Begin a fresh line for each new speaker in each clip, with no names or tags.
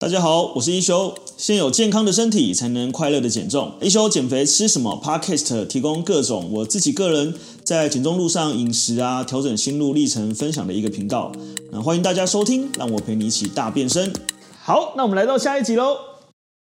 大家好，我是一休。先有健康的身体，才能快乐的减重。一休减肥吃什么？Podcast 提供各种我自己个人在减重路上饮食啊，调整心路历程分享的一个频道。那欢迎大家收听，让我陪你一起大变身。好，那我们来到下一集喽。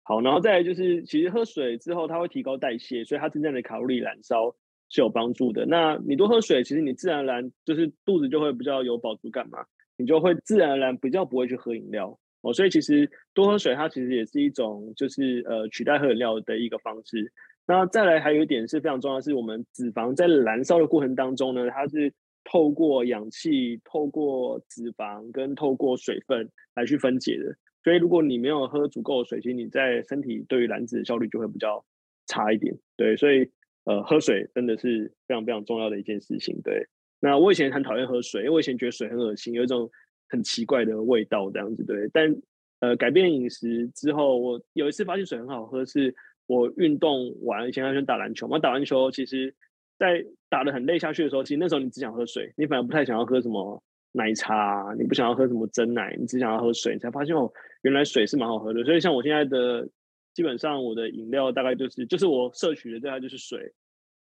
好，然后再来就是，其实喝水之后，它会提高代谢，所以它真正的卡路里燃烧是有帮助的。那你多喝水，其实你自然而然就是肚子就会比较有饱足感嘛，你就会自然而然比较不会去喝饮料。哦，所以其实多喝水，它其实也是一种，就是呃取代喝饮料的一个方式。那再来还有一点是非常重要，是我们脂肪在燃烧的过程当中呢，它是透过氧气、透过脂肪跟透过水分来去分解的。所以如果你没有喝足够的水，其实你在身体对于燃脂的效率就会比较差一点。对，所以呃喝水真的是非常非常重要的一件事情。对，那我以前很讨厌喝水，因为我以前觉得水很恶心，有一种。很奇怪的味道，这样子对。但呃，改变饮食之后，我有一次发现水很好喝，是我运动完以前还喜欢打篮球嘛。打完球，其实，在打得很累下去的时候，其实那时候你只想喝水，你反而不太想要喝什么奶茶，你不想要喝什么真奶，你只想要喝水，你才发现哦，原来水是蛮好喝的。所以像我现在的，基本上我的饮料大概就是，就是我摄取的大概就是水、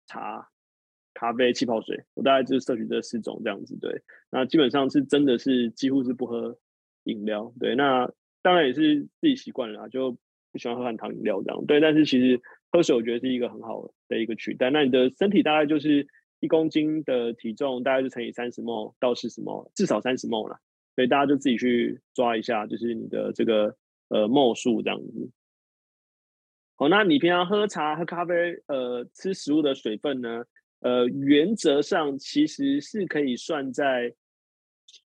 茶。咖啡、气泡水，我大概就是摄取这四种这样子。对，那基本上是真的是几乎是不喝饮料。对，那当然也是自己习惯了，就不喜欢喝含糖饮料这样。对，但是其实喝水我觉得是一个很好的一个取代。那你的身体大概就是一公斤的体重，大概就乘以三十 ml 到四十 ml，至少三十 ml 啦。所以大家就自己去抓一下，就是你的这个呃 m 数这样子。好，那你平常喝茶、喝咖啡，呃，吃食物的水分呢？呃，原则上其实是可以算在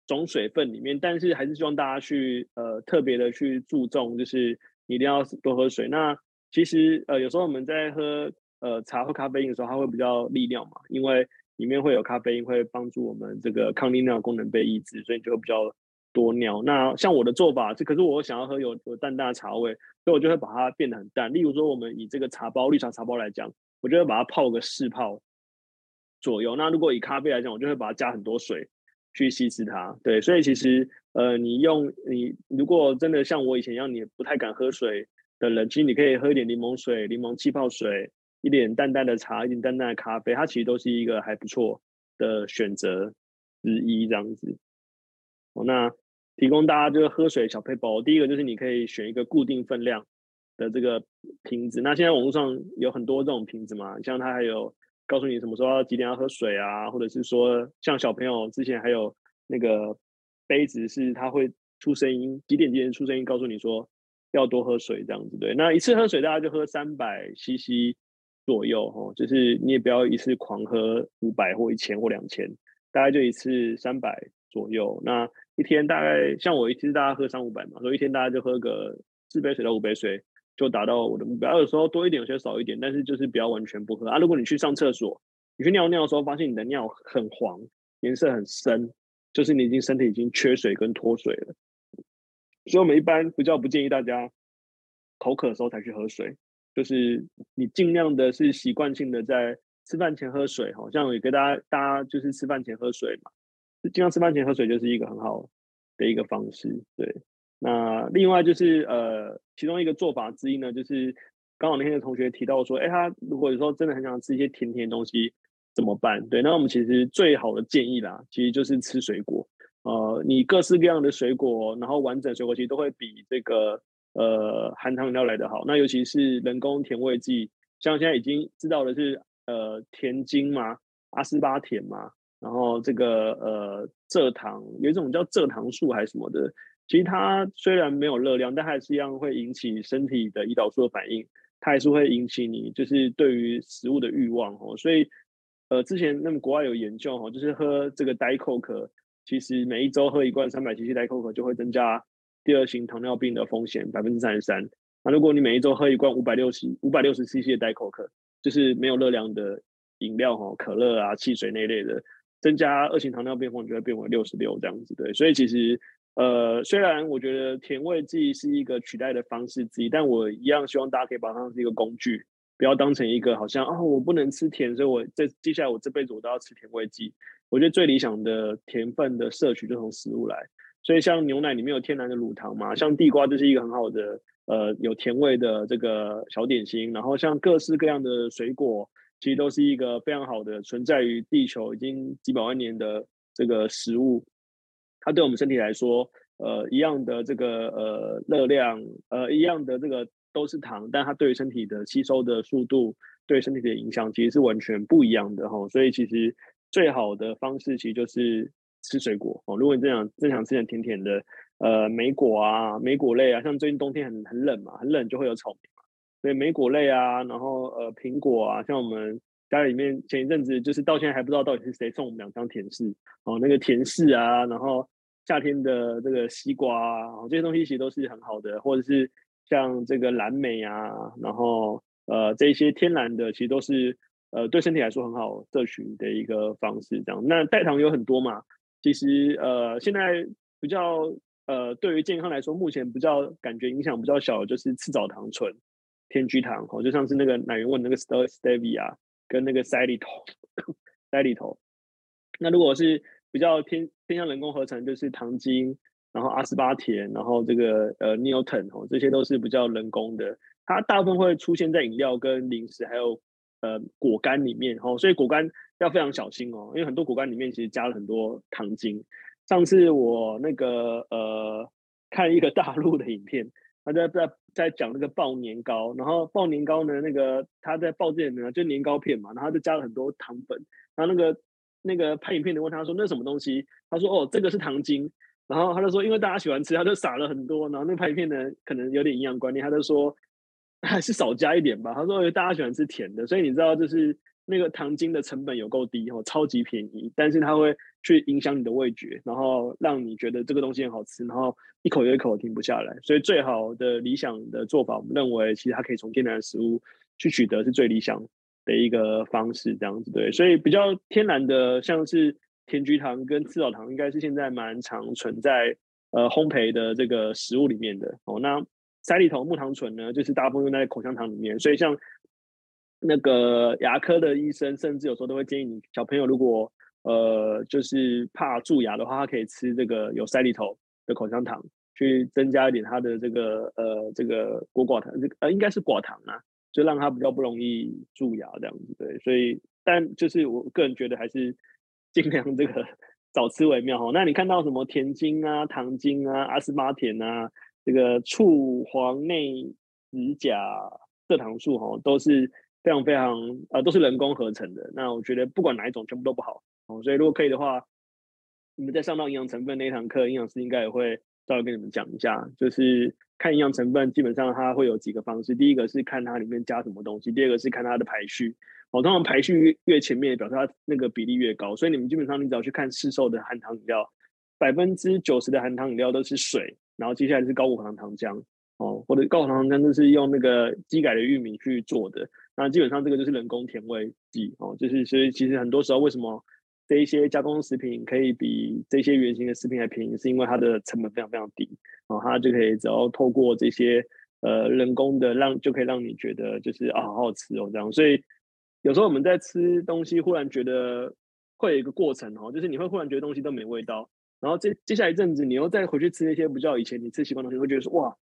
总水分里面，但是还是希望大家去呃特别的去注重，就是你一定要多喝水。那其实呃有时候我们在喝呃茶或咖啡因的时候，它会比较利尿嘛，因为里面会有咖啡因会帮助我们这个抗利尿功能被抑制，所以就会比较多尿。那像我的做法，这可是我想要喝有有淡淡的茶味，所以我就会把它变得很淡。例如说，我们以这个茶包绿茶茶包来讲，我就会把它泡个四泡。左右。那如果以咖啡来讲，我就会把它加很多水去稀释它。对，所以其实呃，你用你如果真的像我以前一样，你不太敢喝水的人，其实你可以喝一点柠檬水、柠檬气泡水，一点淡淡的茶，一点淡淡的咖啡，它其实都是一个还不错的选择之一。这样子，哦，那提供大家就是喝水小配包。第一个就是你可以选一个固定分量的这个瓶子。那现在网络上有很多这种瓶子嘛，像它还有。告诉你什么时候要几点要喝水啊，或者是说像小朋友之前还有那个杯子是它会出声音，几点几点出声音告诉你说要多喝水这样子。对，那一次喝水大家就喝三百 CC 左右哦，就是你也不要一次狂喝五百或一千或两千，大概就一次三百左右。那一天大概像我一次大家喝三五百嘛，所以一天大家就喝个四杯水到五杯水。就达到我的目标。有时候多一点，有些少一点，但是就是不要完全不喝啊。如果你去上厕所，你去尿尿的时候，发现你的尿很黄，颜色很深，就是你已经身体已经缺水跟脱水了。所以我们一般比较不建议大家口渴的时候才去喝水，就是你尽量的是习惯性的在吃饭前喝水。好像也给大家，大家就是吃饭前喝水嘛，尽量吃饭前喝水就是一个很好的一个方式，对。那另外就是呃，其中一个做法之一呢，就是刚好那天的同学提到说，哎，他如果有时候真的很想吃一些甜甜的东西怎么办？对，那我们其实最好的建议啦，其实就是吃水果。呃，你各式各样的水果，然后完整水果其实都会比这个呃含糖料来得好。那尤其是人工甜味剂，像现在已经知道的是呃甜精嘛，阿斯巴甜嘛，然后这个呃蔗糖，有一种叫蔗糖素还是什么的。其实它虽然没有热量，但还是一样会引起身体的胰岛素的反应，它还是会引起你就是对于食物的欲望哦。所以，呃，之前那么国外有研究哈，就是喝这个 Diet Coke，其实每一周喝一罐三百 CC Diet Coke 就会增加第二型糖尿病的风险百分之三十三。那如果你每一周喝一罐五百六十五百六十 CC 的 Diet Coke，就是没有热量的饮料哈，可乐啊、汽水那一类的，增加二型糖尿病风险就会变为六十六这样子对。所以其实。呃，虽然我觉得甜味剂是一个取代的方式之一，但我一样希望大家可以把它当成一个工具，不要当成一个好像啊、我不能吃甜，所以我这接下来我这辈子我都要吃甜味剂。我觉得最理想的甜分的摄取就从食物来，所以像牛奶里面有天然的乳糖嘛，像地瓜就是一个很好的呃有甜味的这个小点心，然后像各式各样的水果，其实都是一个非常好的存在于地球已经几百万年的这个食物，它对我们身体来说，呃一样的这个呃热量，呃一样的这个都是糖，但它对于身体的吸收的速度，对身体的影响其实是完全不一样的哈，所以其实最好的方式其实就是吃水果哦。如果你真想真想吃点甜甜的，呃，莓果啊，莓果类啊，像最近冬天很很冷嘛，很冷就会有草莓嘛，所以莓果类啊，然后呃苹果啊，像我们家里面前一阵子就是到现在还不知道到底是谁送我们两张甜柿哦，那个甜柿啊，然后夏天的这个西瓜啊，这些东西其实都是很好的，或者是像这个蓝莓啊，然后。呃，这些天然的其实都是呃对身体来说很好摄取的一个方式，这样。那代糖有很多嘛，其实呃现在比较呃对于健康来说，目前比较感觉影响比较小的就是赤藻糖醇、天菊糖哦，就像是那个奶源问那个 stevia 跟那个塞里头塞里头。那如果是比较偏偏向人工合成，就是糖精，然后阿斯巴甜，然后这个呃 Neoten 哦，这些都是比较人工的。它大部分会出现在饮料、跟零食，还有呃果干里面哦，所以果干要非常小心哦，因为很多果干里面其实加了很多糖精。上次我那个呃看一个 大陆的影片，他在在在讲那个爆年糕，然后爆年糕呢，那个他在爆这里面就年糕片嘛，然后就加了很多糖粉，然后那个那个拍影片的问他说那什么东西？他说哦这个是糖精，然后他就说因为大家喜欢吃，他就撒了很多，然后那拍影片呢可能有点营养观念，他就说。还是少加一点吧。他说，大家喜欢吃甜的，所以你知道，就是那个糖精的成本有够低哦，超级便宜。但是它会去影响你的味觉，然后让你觉得这个东西很好吃，然后一口又一口停不下来。所以最好的理想的做法，我们认为其实它可以从天然的食物去取得是最理想的一个方式，这样子对。所以比较天然的，像是甜菊糖跟赤藻糖，应该是现在蛮常存在呃烘焙的这个食物里面的哦。那塞利头木糖醇呢，就是大部分用在口香糖里面，所以像那个牙科的医生，甚至有时候都会建议你小朋友如果呃就是怕蛀牙的话，他可以吃这个有塞利头的口香糖，去增加一点他的这个呃这个果寡糖，这个呃应该是寡糖啊，就让他比较不容易蛀牙这样子。对，所以但就是我个人觉得还是 尽量这个少吃为妙哈。那你看到什么甜精啊、糖精啊、阿斯巴甜啊？这个醋、黄内、酯、甲、蔗糖素哈，都是非常非常呃，都是人工合成的。那我觉得不管哪一种，全部都不好哦。所以如果可以的话，你们在上到营养成分那一堂课，营养师应该也会稍微跟你们讲一下，就是看营养成分，基本上它会有几个方式。第一个是看它里面加什么东西，第二个是看它的排序。哦，通常排序越前面，表示它那个比例越高。所以你们基本上你只要去看市售的含糖饮料，百分之九十的含糖饮料都是水。然后接下来是高果糖糖浆哦，或者高果糖糖浆就是用那个机改的玉米去做的，那基本上这个就是人工甜味剂哦，就是所以其实很多时候为什么这一些加工食品可以比这些原型的食品还便宜，是因为它的成本非常非常低然后，它就可以只要透过这些呃人工的让就可以让你觉得就是啊好好吃哦这样，所以有时候我们在吃东西忽然觉得会有一个过程哦，就是你会忽然觉得东西都没味道。然后接接下来一阵子，你又再回去吃那些不叫以前你吃习惯的东西，会觉得说哇，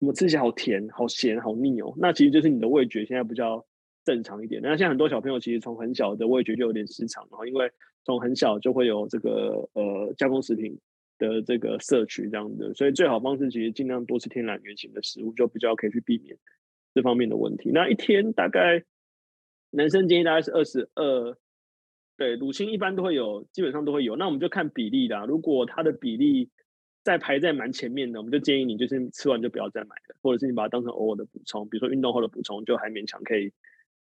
怎么吃起来好甜、好咸、好腻哦。那其实就是你的味觉现在比较正常一点。那现在很多小朋友其实从很小的味觉就有点失常，然后因为从很小就会有这个呃加工食品的这个摄取这样的，所以最好方式其实尽量多吃天然原型的食物，就比较可以去避免这方面的问题。那一天大概男生建议大概是二十二。对，乳清一般都会有，基本上都会有。那我们就看比例啦。如果它的比例在排在蛮前面的，我们就建议你就是吃完就不要再买了，或者是你把它当成偶尔的补充，比如说运动后的补充，就还勉强可以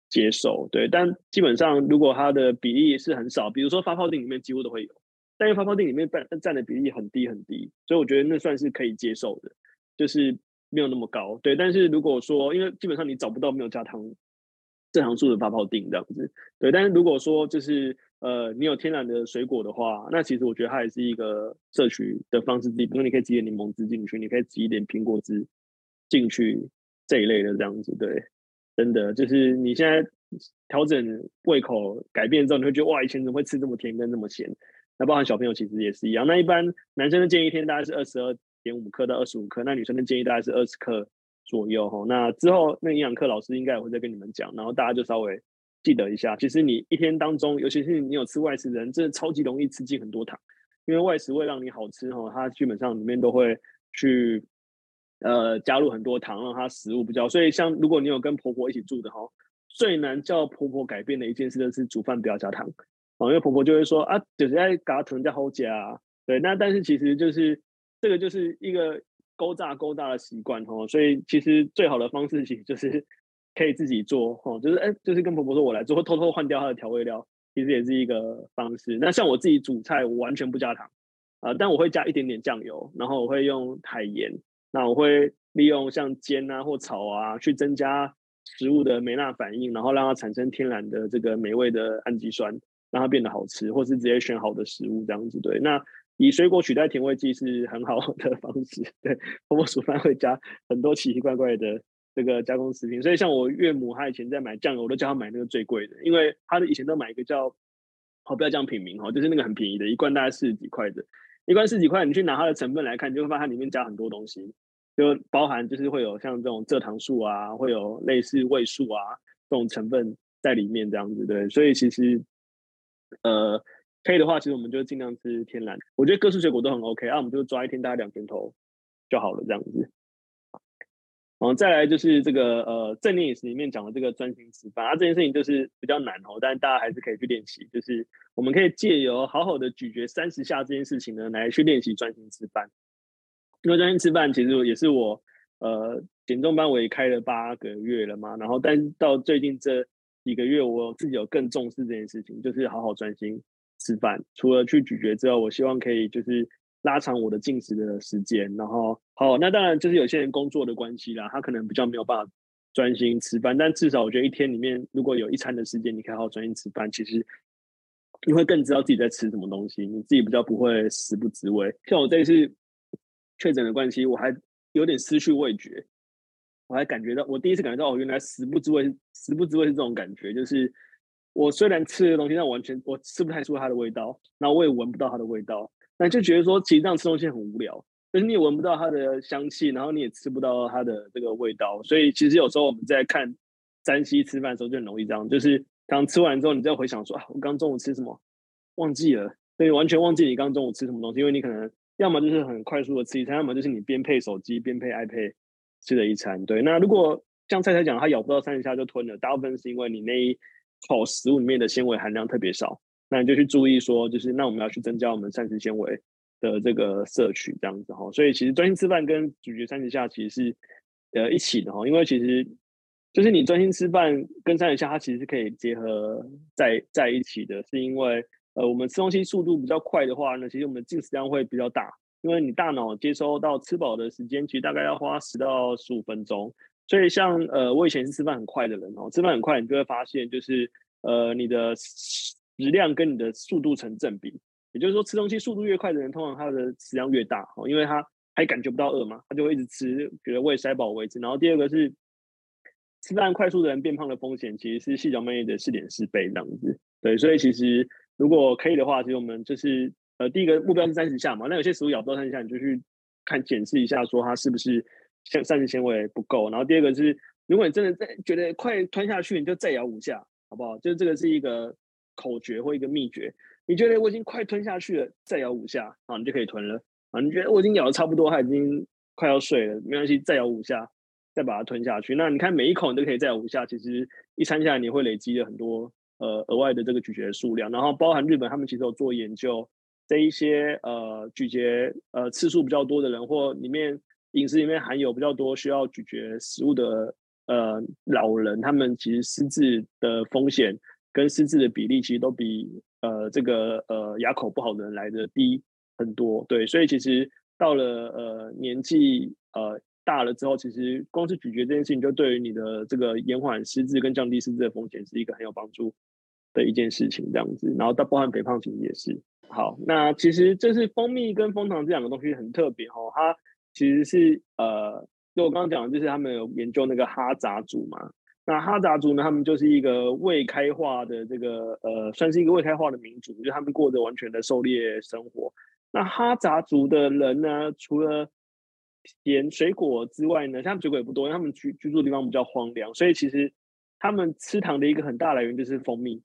接受。对，但基本上如果它的比例是很少，比如说发泡錠里面几乎都会有，但因为发泡錠里面占占的比例很低很低，所以我觉得那算是可以接受的，就是没有那么高。对，但是如果说因为基本上你找不到没有加糖。蔗糖素的发泡錠这样子，对。但是如果说就是呃，你有天然的水果的话，那其实我觉得它也是一个摄取的方式之一。比如你可以挤点柠檬汁进去，你可以挤一点苹果汁进去这一类的这样子，对。真的就是你现在调整胃口改变之后，你会觉得哇，以前怎么会吃这么甜跟这么咸？那包含小朋友其实也是一样。那一般男生的建议一天大概是二十二点五克到二十五克，那女生的建议大概是二十克左右哈。那之后那营养课老师应该也会再跟你们讲，然后大家就稍微记得一下。其实你一天当中，尤其是你有吃外食的人，真的超级容易吃进很多糖，因为外食会让你好吃哈，它基本上里面都会去呃加入很多糖，让它食物比较。所以像如果你有跟婆婆一起住的哈，最难叫婆婆改变的一件事就是煮饭不要加糖啊，因为婆婆就会说啊，就是在嘎糖加好加，对，那但是其实就是。这个就是一个勾炸勾炸的习惯哦，所以其实最好的方式其实就是可以自己做哦，就是哎，就是跟婆婆说我来做，偷偷换掉她的调味料，其实也是一个方式。那像我自己煮菜，我完全不加糖啊、呃，但我会加一点点酱油，然后我会用海盐，那我会利用像煎啊或炒啊，去增加食物的梅纳反应，然后让它产生天然的这个美味的氨基酸，让它变得好吃，或是直接选好的食物这样子对那。以水果取代甜味剂是很好的方式。对，婆婆煮饭会加很多奇奇怪怪的这个加工食品，所以像我岳母，她以前在买酱油，我都叫她买那个最贵的，因为她的以前都买一个叫，好，不要这样品名哦，就是那个很便宜的，一罐大概四十几块的，一罐四十几块，你去拿它的成分来看，你就会发现它里面加很多东西，就包含就是会有像这种蔗糖素啊，会有类似味素啊这种成分在里面这样子，对，所以其实呃。可以的话，其实我们就尽量吃天然。我觉得各式水果都很 OK 啊，我们就抓一天大概两拳头就好了，这样子。然后，再来就是这个呃正念饮食里面讲的这个专心吃饭啊，这件事情就是比较难哦，但大家还是可以去练习。就是我们可以借由好好的咀嚼三十下这件事情呢，来去练习专心吃饭。因为专心吃饭其实也是我呃减重班我也开了八个月了嘛，然后但到最近这几个月，我自己有更重视这件事情，就是好好专心。吃饭除了去咀嚼之后，我希望可以就是拉长我的进食的时间。然后，好，那当然就是有些人工作的关系啦，他可能比较没有办法专心吃饭。但至少我觉得一天里面如果有一餐的时间，你可以好好专心吃饭，其实你会更知道自己在吃什么东西，你自己比较不会食不知味。像我这一次确诊的关系，我还有点失去味觉，我还感觉到我第一次感觉到哦，原来食不知味，食不知味是这种感觉，就是。我虽然吃的东西，但完全我吃不太出它的味道，然后我也闻不到它的味道，那就觉得说，其实这样吃东西很无聊，就是你也闻不到它的香气，然后你也吃不到它的这个味道，所以其实有时候我们在看山西吃饭的时候就很容易这样，就是刚吃完之后，你再回想说啊，我刚中午吃什么，忘记了，所以完全忘记你刚中午吃什么东西，因为你可能要么就是很快速的吃一餐，要么就是你边配手机边配 iPad 吃了一餐。对，那如果像菜菜讲，他咬不到三十下就吞了，大部分是因为你那一。口，食物里面的纤维含量特别少，那你就去注意说，就是那我们要去增加我们膳食纤维的这个摄取，这样子哈。所以其实专心吃饭跟咀嚼三十下其实是呃一起的哈，因为其实就是你专心吃饭跟三十下，它其实是可以结合在在一起的，是因为呃我们吃东西速度比较快的话呢，其实我们的进食量会比较大，因为你大脑接收到吃饱的时间，其实大概要花十到十五分钟。所以像呃，我以前是吃饭很快的人哦，吃饭很快，你就会发现就是呃，你的食量跟你的速度成正比。也就是说，吃东西速度越快的人，通常他的食量越大哦，因为他还感觉不到饿嘛，他就会一直吃，觉得胃塞饱为止。然后第二个是吃饭快速的人变胖的风险，其实是细嚼慢咽的四点四倍这样子。对，所以其实如果可以的话，其实我们就是呃，第一个目标是三十下嘛。那有些食物咬不到三十下，你就去看检视一下，说它是不是。像膳食纤维不够，然后第二个是，如果你真的在觉得快吞下去，你就再咬五下，好不好？就是这个是一个口诀或一个秘诀。你觉得我已经快吞下去了，再咬五下，啊，你就可以吞了。啊，你觉得我已经咬的差不多，它已经快要碎了，没关系，再咬五下，再把它吞下去。那你看每一口你都可以再咬五下，其实一餐下来你会累积了很多呃额外的这个咀嚼数量。然后包含日本他们其实有做研究，这一些呃咀嚼呃次数比较多的人或里面。饮食里面含有比较多需要咀嚼食物的呃老人，他们其实失智的风险跟失智的比例，其实都比呃这个呃牙口不好的人来的低很多。对，所以其实到了呃年纪呃大了之后，其实光是咀嚼这件事情，就对于你的这个延缓失智跟降低失智的风险是一个很有帮助的一件事情。这样子，然后到包含肥胖其实也是。好，那其实这是蜂蜜跟蜂糖这两个东西很特别哦，它。其实是呃，就我刚刚讲的，就是他们有研究那个哈杂族嘛。那哈扎族呢，他们就是一个未开化的这个呃，算是一个未开化的民族，就他们过着完全的狩猎生活。那哈扎族的人呢，除了甜水果之外呢，他们水果也不多，因为他们居居住的地方比较荒凉，所以其实他们吃糖的一个很大来源就是蜂蜜。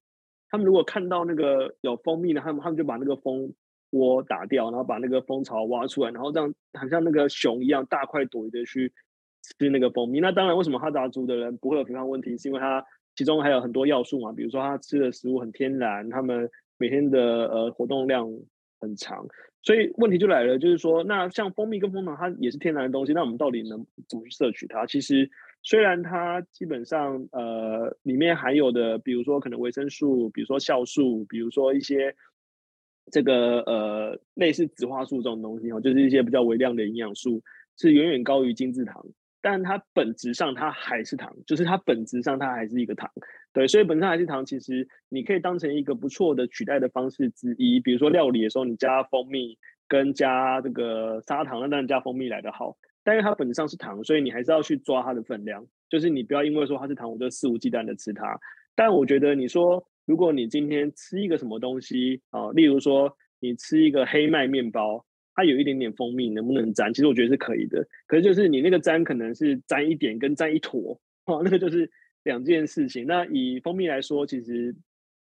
他们如果看到那个有蜂蜜呢，他们他们就把那个蜂窝打掉，然后把那个蜂巢挖出来，然后这样很像那个熊一样大快朵颐的去吃那个蜂蜜。那当然，为什么哈达族的人不会有肥胖问题？是因为他其中还有很多要素嘛，比如说他吃的食物很天然，他们每天的呃活动量很长。所以问题就来了，就是说，那像蜂蜜跟蜂糖，它也是天然的东西，那我们到底能怎么去摄取它？其实，虽然它基本上呃里面含有的，比如说可能维生素，比如说酵素，比如说一些这个呃类似植化素这种东西哦，就是一些比较微量的营养素，是远远高于精制糖。但它本质上它还是糖，就是它本质上它还是一个糖，对，所以本身还是糖。其实你可以当成一个不错的取代的方式之一，比如说料理的时候你加蜂蜜跟加这个砂糖，那当然加蜂蜜来得好。但是它本质上是糖，所以你还是要去抓它的分量，就是你不要因为说它是糖，我就肆无忌惮的吃它。但我觉得你说，如果你今天吃一个什么东西啊、例如说你吃一个黑麦面包。它有一点点蜂蜜，能不能沾？其实我觉得是可以的。可是就是你那个沾，可能是沾一点跟沾一坨，哦，那个就是两件事情。那以蜂蜜来说，其实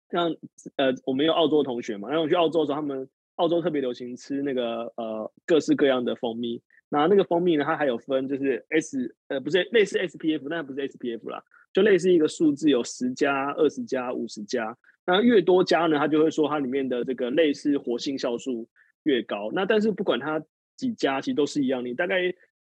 像呃，我们有澳洲同学嘛，然后我去澳洲的时候，他们澳洲特别流行吃那个呃各式各样的蜂蜜。那那个蜂蜜呢，它还有分，就是 S 呃不是类似 SPF，那不是 SPF 啦，就类似一个数字有十加、二十加、五十加。那越多加呢，它就会说它里面的这个类似活性酵素。越高，那但是不管它几家，其实都是一样。你大概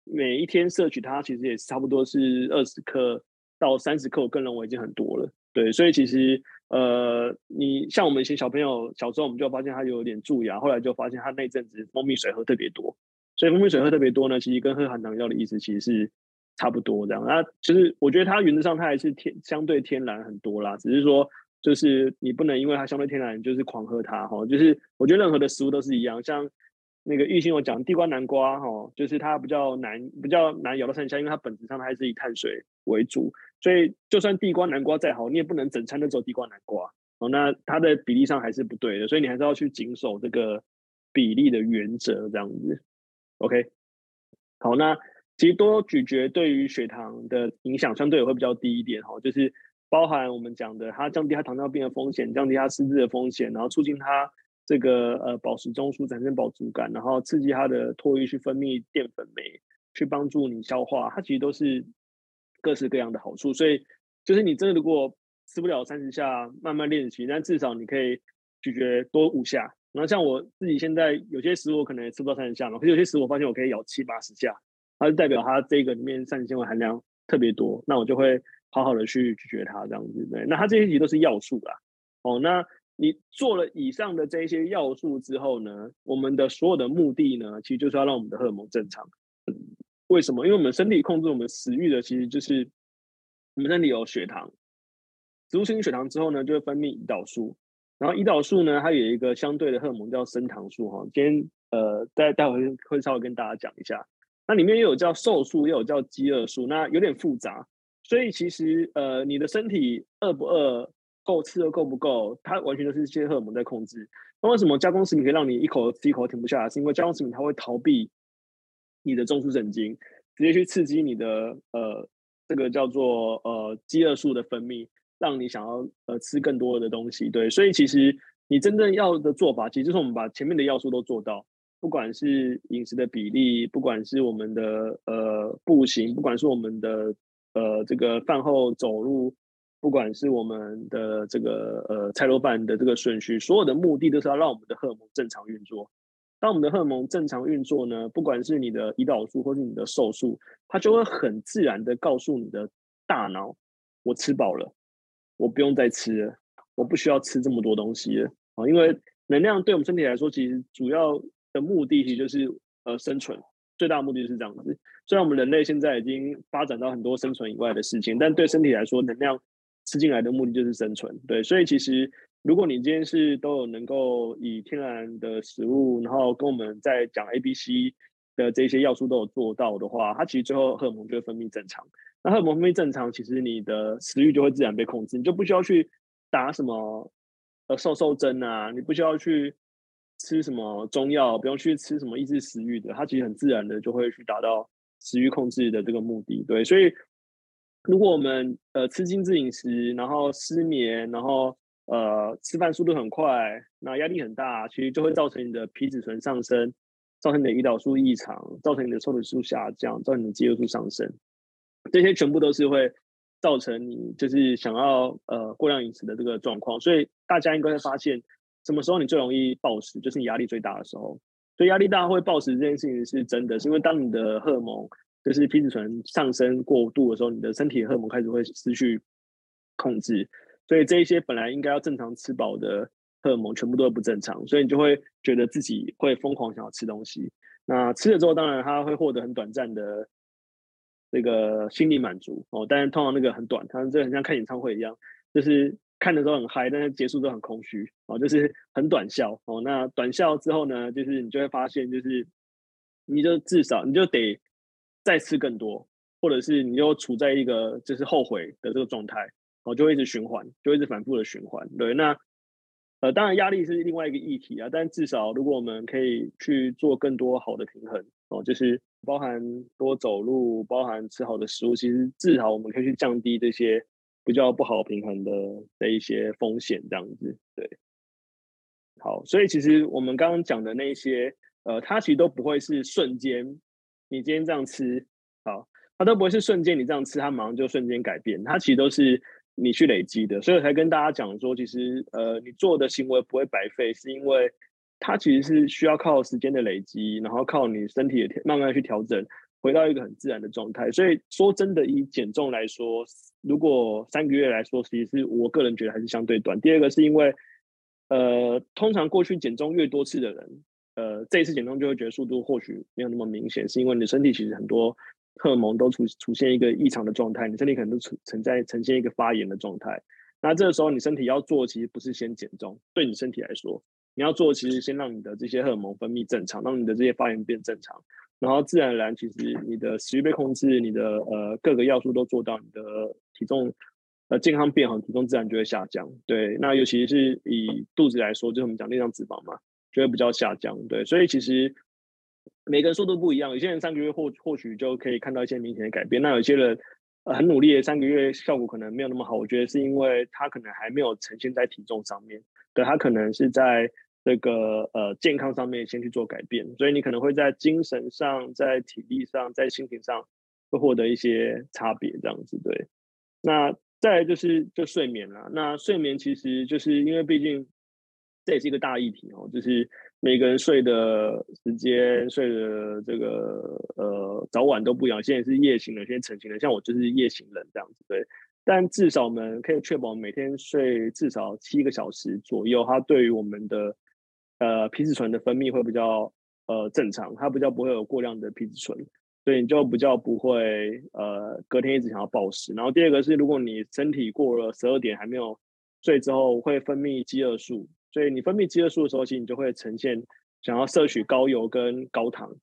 每一天摄取它，其实也差不多是二十克到三十克，我个人认为已经很多了。对，所以其实呃，你像我们一些小朋友小时候，我们就发现他有点蛀牙，后来就发现他那阵子蜂蜜水喝特别多。所以蜂蜜水喝特别多呢，其实跟喝含糖药的意思其实是差不多这样。那其实我觉得它原则上它还是天相对天然很多啦，只是说。就是你不能因为它相对天然，就是狂喝它哈。就是我觉得任何的食物都是一样，像那个玉兴我讲地瓜南瓜哈，就是它比较难比较难咬到三下，因为它本质上它还是以碳水为主，所以就算地瓜南瓜再好，你也不能整餐都走地瓜南瓜哦。那它的比例上还是不对的，所以你还是要去谨守这个比例的原则这样子。OK，好，那其实多咀嚼对于血糖的影响相对也会比较低一点哈，就是。包含我们讲的，它降低它糖尿病的风险，降低它失智的风险，然后促进它这个呃饱食中枢产生饱足感，然后刺激它的唾液去分泌淀粉酶，去帮助你消化，它其实都是各式各样的好处。所以就是你真的如果吃不了三十下，慢慢练习，但至少你可以咀嚼多五下。然后像我自己现在有些食物可能也吃不到三十下嘛，可是有些食物我发现我可以咬七八十下，它就代表它这个里面膳食纤维含量特别多，那我就会。好好的去咀嚼它，这样子对。那它这些其实都是要素啦。哦，那你做了以上的这些要素之后呢，我们的所有的目的呢，其实就是要让我们的荷尔蒙正常。为什么？因为我们身体控制我们食欲的，其实就是我们身体有血糖，植物性血糖之后呢，就会分泌胰岛素。然后胰岛素呢，它有一个相对的荷尔蒙叫升糖素哈。今天呃，待待会会稍微跟大家讲一下。那里面又有叫瘦素，又有叫饥饿素，那有点复杂。所以其实，呃，你的身体饿不饿，够吃的够不够，它完全都是这些荷尔蒙在控制。那为什么加工食品可以让你一口吃一口停不下来？是因为加工食品它会逃避你的中枢神经，直接去刺激你的呃这个叫做呃饥饿素的分泌，让你想要呃吃更多的东西。对，所以其实你真正要的做法，其实就是我们把前面的要素都做到，不管是饮食的比例，不管是我们的呃步行，不管是我们的。呃，这个饭后走路，不管是我们的这个呃菜肉饭的这个顺序，所有的目的都是要让我们的荷尔蒙正常运作。当我们的荷尔蒙正常运作呢，不管是你的胰岛素或是你的瘦素，它就会很自然的告诉你的大脑：我吃饱了，我不用再吃了，我不需要吃这么多东西了啊！因为能量对我们身体来说，其实主要的目的其实就是呃生存。最大的目的是这样子，虽然我们人类现在已经发展到很多生存以外的事情，但对身体来说，能量吃进来的目的就是生存。对，所以其实如果你今天是都有能够以天然的食物，然后跟我们在讲 A、B、C 的这些要素都有做到的话，它其实最后荷尔蒙就会分泌正常。那荷尔蒙分泌正常，其实你的食欲就会自然被控制，你就不需要去打什么呃瘦瘦针啊，你不需要去吃什么中药，不用去吃什么抑制食欲的，它其实很自然的就会去达到食欲控制的这个目的。对，所以如果我们呃吃精致饮食，然后失眠，然后呃吃饭速度很快，那压力很大，其实就会造成你的皮质醇上升。造成你的胰岛素异常，造成你的瘦体素下降，造成你的肌肉素上升，这些全部都是会造成你就是想要呃过量饮食的这个状况。所以大家应该会发现，什么时候你最容易暴食，就是你压力最大的时候。所以压力大会暴食这件事情是真的，是因为当你的荷尔蒙就是皮质醇上升过度的时候，你的身体荷尔蒙开始会失去控制，所以这一些本来应该要正常吃饱的。荷尔蒙全部都不正常，所以你就会觉得自己会疯狂想要吃东西。那吃了之后，当然他会获得很短暂的那个心理满足哦，但是通常那个很短，它这很像看演唱会一样，就是看的时候很嗨，但是结束都很空虚哦，就是很短效哦。那短效之后呢，就是你就会发现，就是你就至少你就得再吃更多，或者是你就处在一个就是后悔的这个状态哦，就会一直循环，就一直反复的循环。对，那。呃，当然压力是另外一个议题啊，但至少如果我们可以去做更多好的平衡哦，就是包含多走路，包含吃好的食物，其实至少我们可以去降低这些比较不好平衡的的一些风险，这样子对。好，所以其实我们刚刚讲的那些，呃，它其实都不会是瞬间，你今天这样吃，好，它都不会是瞬间你这样吃，它马上就瞬间改变，它其实都是。你去累积的，所以我才跟大家讲说，其实呃，你做的行为不会白费，是因为它其实是需要靠时间的累积，然后靠你身体的慢慢去调整，回到一个很自然的状态。所以说真的，以减重来说，如果三个月来说，其实我个人觉得还是相对短。第二个是因为，呃，通常过去减重越多次的人，呃，这一次减重就会觉得速度或许没有那么明显，是因为你的身体其实很多。荷尔蒙都出出现一个异常的状态，你身体可能都存存在呈现一个发炎的状态。那这个时候，你身体要做其实不是先减重，对你身体来说，你要做其实先让你的这些荷尔蒙分泌正常，让你的这些发炎变正常，然后自然而然，其实你的食欲被控制，你的呃各个要素都做到，你的体重呃健康变好，体重自然就会下降。对，那尤其是以肚子来说，就是我们讲内脏脂肪嘛，就会比较下降。对，所以其实。每个人速度不一样，有些人三个月或或许就可以看到一些明显的改变。那有些人很努力的三个月效果可能没有那么好。我觉得是因为他可能还没有呈现在体重上面，对，他可能是在这个呃健康上面先去做改变，所以你可能会在精神上、在体力上、在心情上会获得一些差别，这样子对。那再来就是就睡眠了。那睡眠其实就是因为毕竟这也是一个大议题哦，就是。每个人睡的时间、睡的这个呃早晚都不一样。现在是夜行人，现在晨行人，像我就是夜行人这样子，对。但至少我们可以确保每天睡至少七个小时左右，它对于我们的呃皮质醇的分泌会比较呃正常，它比较不会有过量的皮质醇，所以你就比较不会呃隔天一直想要暴食。然后第二个是，如果你身体过了十二点还没有睡之后，会分泌饥饿素。所以你分泌饥饿素的时候，其实你就会呈现想要摄取高油跟高糖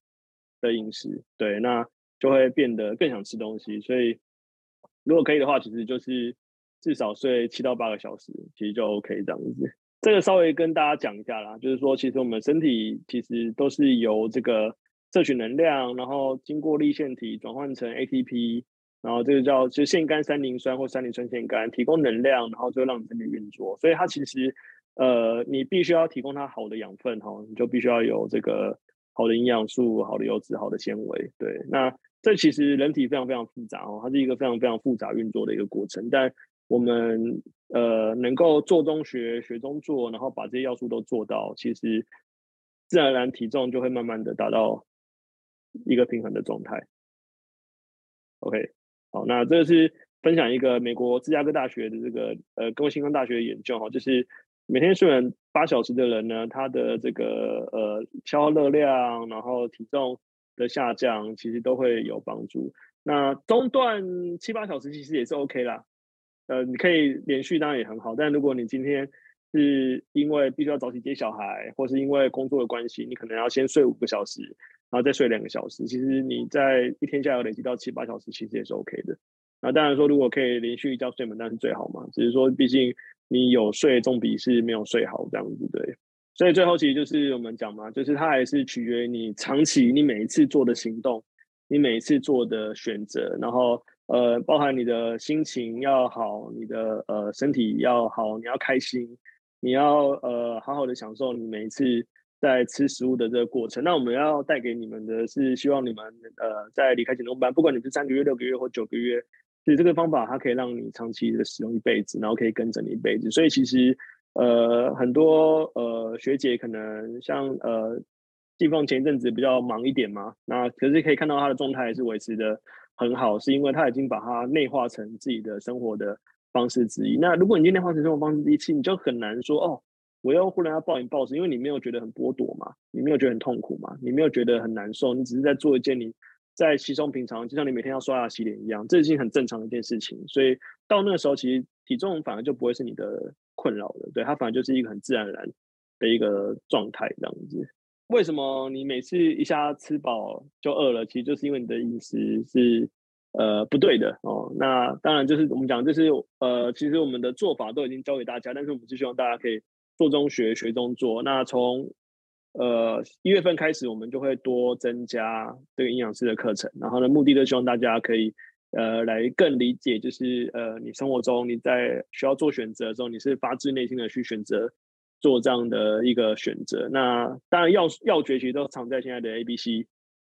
的饮食，对，那就会变得更想吃东西。所以如果可以的话，其实就是至少睡七到八个小时，其实就 OK 这样子。这个稍微跟大家讲一下啦，就是说，其实我们身体其实都是由这个摄取能量，然后经过粒线体转换成 ATP，然后这个叫就腺苷三磷酸或三磷酸腺苷提供能量，然后就让你身体运作。所以它其实。呃，你必须要提供它好的养分哈，你就必须要有这个好的营养素、好的油脂、好的纤维。对，那这其实人体非常非常复杂哦，它是一个非常非常复杂运作的一个过程。但我们呃能够做中学、学中做，然后把这些要素都做到，其实自然而然体重就会慢慢的达到一个平衡的状态。OK，好，那这是分享一个美国芝加哥大学的这个呃，公共健康大学的研究哈，就是。每天睡眠八小时的人呢，他的这个呃消耗热量，然后体重的下降，其实都会有帮助。那中断七八小时其实也是 OK 啦，呃，你可以连续当然也很好。但如果你今天是因为必须要早起接小孩，或是因为工作的关系，你可能要先睡五个小时，然后再睡两个小时，其实你在一天下来累积到七八小时，其实也是 OK 的。那当然说，如果可以连续一觉睡满，那是最好嘛。只是说，毕竟你有睡总比是没有睡好这样子，对。所以最后其实就是我们讲嘛，就是它还是取决于你长期你每一次做的行动，你每一次做的选择，然后呃，包含你的心情要好，你的呃身体要好，你要开心，你要呃好好的享受你每一次在吃食物的这个过程。那我们要带给你们的是，希望你们呃在离开减重班，不管你是三个月、六个月或九个月。所以这个方法它可以让你长期的使用一辈子，然后可以跟着你一辈子。所以其实呃很多呃学姐可能像呃季凤前一阵子比较忙一点嘛，那可是可以看到她的状态是维持的很好，是因为她已经把它内化成自己的生活的方式之一。那如果你今天化成生活方式之一，其实你就很难说哦，我要忽然要暴饮暴食，因为你没有觉得很剥夺嘛，你没有觉得很痛苦嘛，你没有觉得很难受，你只是在做一件你。在稀松平常，就像你每天要刷牙洗脸一样，这是很正常的一件事情。所以到那个时候，其实体重反而就不会是你的困扰了，对，它反而就是一个很自然而然的一个状态这样子。为什么你每次一下吃饱就饿了？其实就是因为你的饮食是呃不对的哦。那当然就是我们讲，就是呃，其实我们的做法都已经教给大家，但是我们是希望大家可以做中学，学中做。那从呃，一月份开始，我们就会多增加这个营养师的课程，然后呢，目的就希望大家可以呃来更理解，就是呃你生活中你在需要做选择的时候，你是发自内心的去选择做这样的一个选择。那当然要要诀其实都藏在现在的 A B C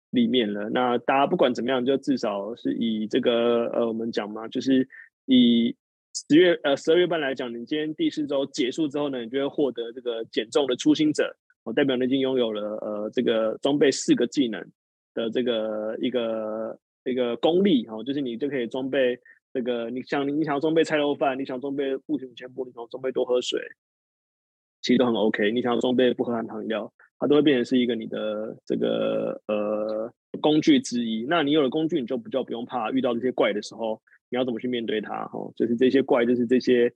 里面了。那大家不管怎么样，就至少是以这个呃我们讲嘛，就是以十月呃十二月半来讲，你今天第四周结束之后呢，你就会获得这个减重的初心者。我代表你已经拥有了呃这个装备四个技能的这个一个一个功力哈，就是你就可以装备这个你想你想要装备菜肉饭，你想装备步行全部，你想装备多喝水，其实都很 OK。你想要装备不喝含糖饮料，它都会变成是一个你的这个呃工具之一。那你有了工具，你就比较不用怕遇到这些怪的时候，你要怎么去面对它哈？就是这些怪，就是这些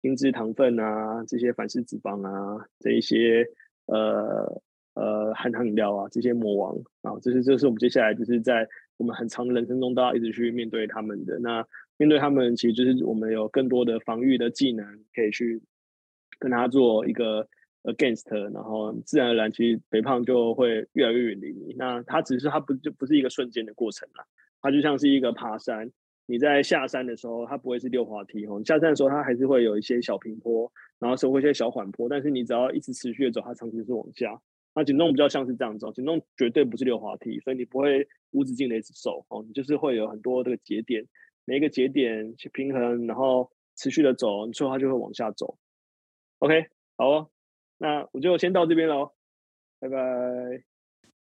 精制糖分啊，这些反式脂肪啊，这一些。呃呃，含糖饮料啊，这些魔王啊，这是这是我们接下来就是在我们很长的人生中都要一直去面对他们的。那面对他们，其实就是我们有更多的防御的技能可以去跟他做一个 against，然后自然而然，其实肥胖就会越来越远离你。那它只是它不就不是一个瞬间的过程了，它就像是一个爬山。你在下山的时候，它不会是溜滑梯哦。你下山的时候，它还是会有一些小平坡，然后是会一些小缓坡。但是你只要一直持续的走，它长期是往下。那减重比较像是这样子，减重绝对不是溜滑梯，所以你不会无止境的一直走哦。你就是会有很多这个节点，每一个节点去平衡，然后持续的走，你最后它就会往下走。OK，好哦，那我就先到这边喽，拜拜。